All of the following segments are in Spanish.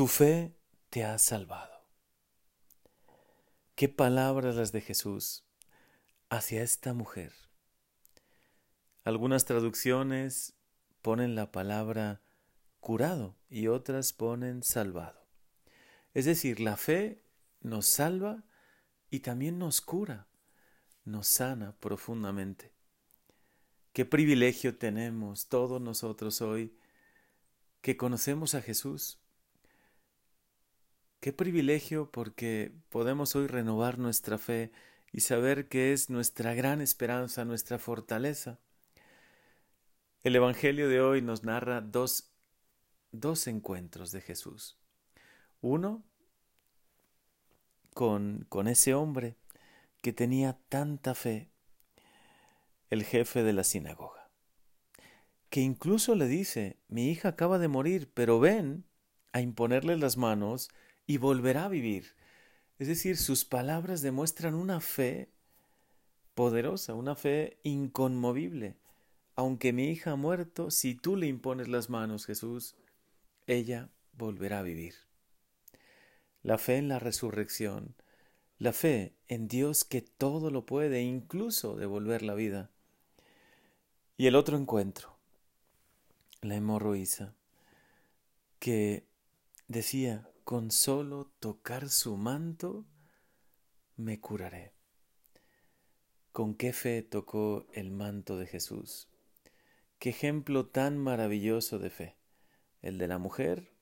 tu fe te ha salvado. Qué palabras las de Jesús hacia esta mujer. Algunas traducciones ponen la palabra curado y otras ponen salvado. Es decir, la fe nos salva y también nos cura, nos sana profundamente. Qué privilegio tenemos todos nosotros hoy que conocemos a Jesús. Qué privilegio porque podemos hoy renovar nuestra fe y saber que es nuestra gran esperanza, nuestra fortaleza. El Evangelio de hoy nos narra dos, dos encuentros de Jesús. Uno con, con ese hombre que tenía tanta fe, el jefe de la sinagoga, que incluso le dice, mi hija acaba de morir, pero ven a imponerle las manos y volverá a vivir. Es decir, sus palabras demuestran una fe poderosa, una fe inconmovible. Aunque mi hija ha muerto, si tú le impones las manos, Jesús, ella volverá a vivir. La fe en la resurrección, la fe en Dios que todo lo puede, incluso devolver la vida. Y el otro encuentro, la hemorroísa, que decía, con solo tocar su manto me curaré. ¿Con qué fe tocó el manto de Jesús? Qué ejemplo tan maravilloso de fe, el de la mujer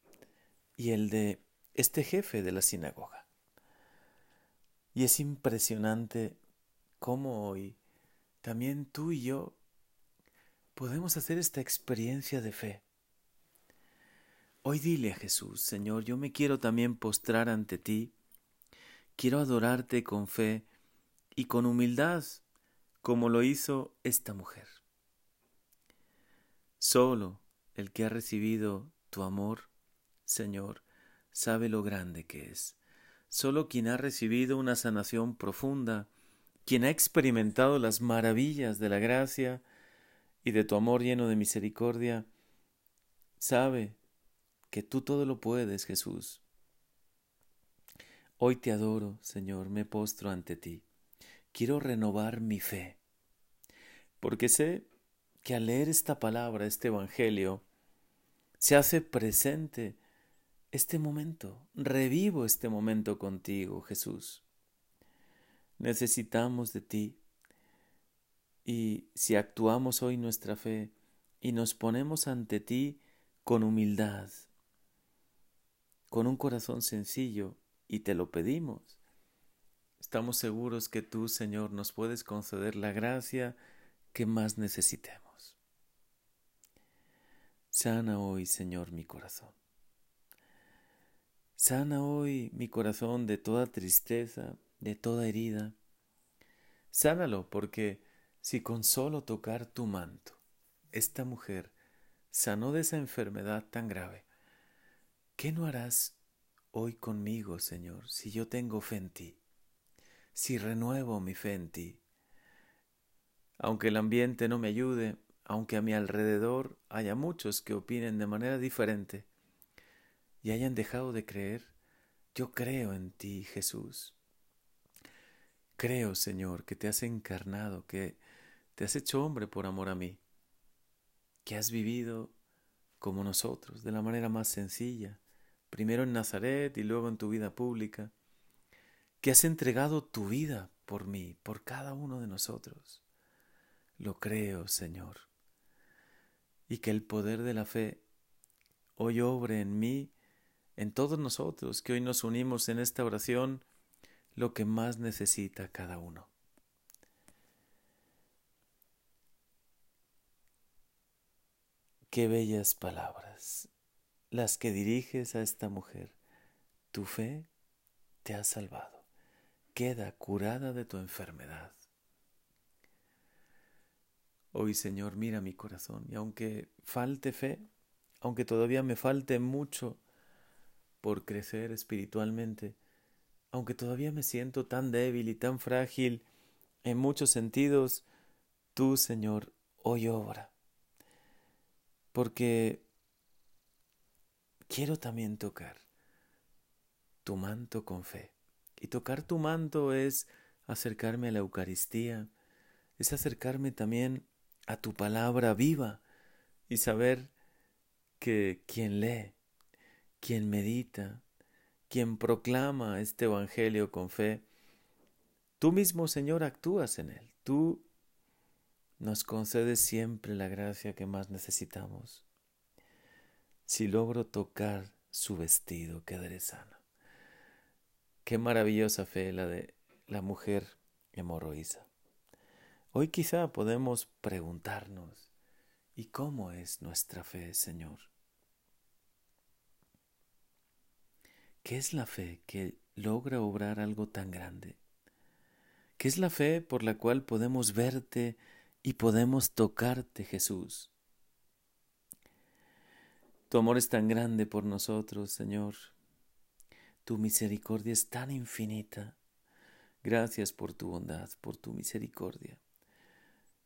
y el de este jefe de la sinagoga. Y es impresionante cómo hoy también tú y yo podemos hacer esta experiencia de fe Hoy dile a Jesús, Señor, yo me quiero también postrar ante ti, quiero adorarte con fe y con humildad, como lo hizo esta mujer. Solo el que ha recibido tu amor, Señor, sabe lo grande que es. Solo quien ha recibido una sanación profunda, quien ha experimentado las maravillas de la gracia y de tu amor lleno de misericordia, sabe que tú todo lo puedes, Jesús. Hoy te adoro, Señor, me postro ante ti. Quiero renovar mi fe, porque sé que al leer esta palabra, este Evangelio, se hace presente este momento, revivo este momento contigo, Jesús. Necesitamos de ti. Y si actuamos hoy nuestra fe y nos ponemos ante ti con humildad, con un corazón sencillo y te lo pedimos. Estamos seguros que tú, Señor, nos puedes conceder la gracia que más necesitemos. Sana hoy, Señor, mi corazón. Sana hoy mi corazón de toda tristeza, de toda herida. Sánalo porque si con solo tocar tu manto, esta mujer sanó de esa enfermedad tan grave, ¿Qué no harás hoy conmigo, Señor, si yo tengo fe en ti? Si renuevo mi fe en ti. Aunque el ambiente no me ayude, aunque a mi alrededor haya muchos que opinen de manera diferente y hayan dejado de creer, yo creo en ti, Jesús. Creo, Señor, que te has encarnado, que te has hecho hombre por amor a mí, que has vivido como nosotros, de la manera más sencilla, primero en Nazaret y luego en tu vida pública, que has entregado tu vida por mí, por cada uno de nosotros. Lo creo, Señor. Y que el poder de la fe hoy obre en mí, en todos nosotros, que hoy nos unimos en esta oración, lo que más necesita cada uno. Qué bellas palabras las que diriges a esta mujer. Tu fe te ha salvado. Queda curada de tu enfermedad. Hoy, Señor, mira mi corazón y aunque falte fe, aunque todavía me falte mucho por crecer espiritualmente, aunque todavía me siento tan débil y tan frágil en muchos sentidos, tú, Señor, hoy obra. Porque quiero también tocar tu manto con fe. Y tocar tu manto es acercarme a la Eucaristía, es acercarme también a tu palabra viva y saber que quien lee, quien medita, quien proclama este Evangelio con fe, tú mismo, Señor, actúas en él. Tú nos concedes siempre la gracia que más necesitamos. Si logro tocar su vestido, quedaré sana. Qué maravillosa fe la de la mujer hemorroísa. Hoy quizá podemos preguntarnos, ¿y cómo es nuestra fe, Señor? ¿Qué es la fe que logra obrar algo tan grande? ¿Qué es la fe por la cual podemos verte y podemos tocarte, Jesús? Tu amor es tan grande por nosotros, Señor. Tu misericordia es tan infinita. Gracias por tu bondad, por tu misericordia.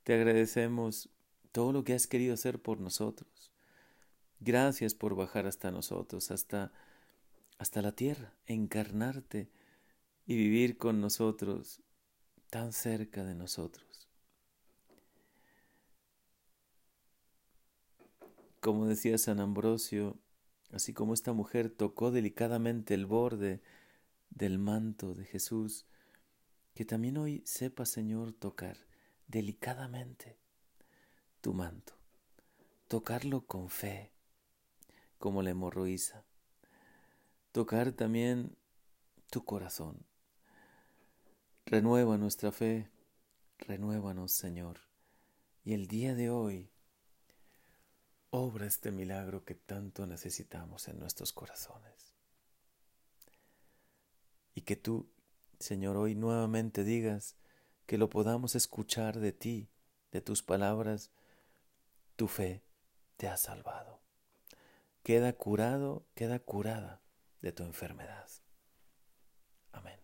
Te agradecemos todo lo que has querido hacer por nosotros. Gracias por bajar hasta nosotros, hasta, hasta la tierra, encarnarte y vivir con nosotros, tan cerca de nosotros. Como decía San Ambrosio, así como esta mujer tocó delicadamente el borde del manto de Jesús, que también hoy sepa, Señor, tocar delicadamente tu manto, tocarlo con fe, como la hemorroísa, tocar también tu corazón. Renueva nuestra fe, renuévanos, Señor, y el día de hoy obra este milagro que tanto necesitamos en nuestros corazones. Y que tú, Señor, hoy nuevamente digas, que lo podamos escuchar de ti, de tus palabras, tu fe te ha salvado. Queda curado, queda curada de tu enfermedad. Amén.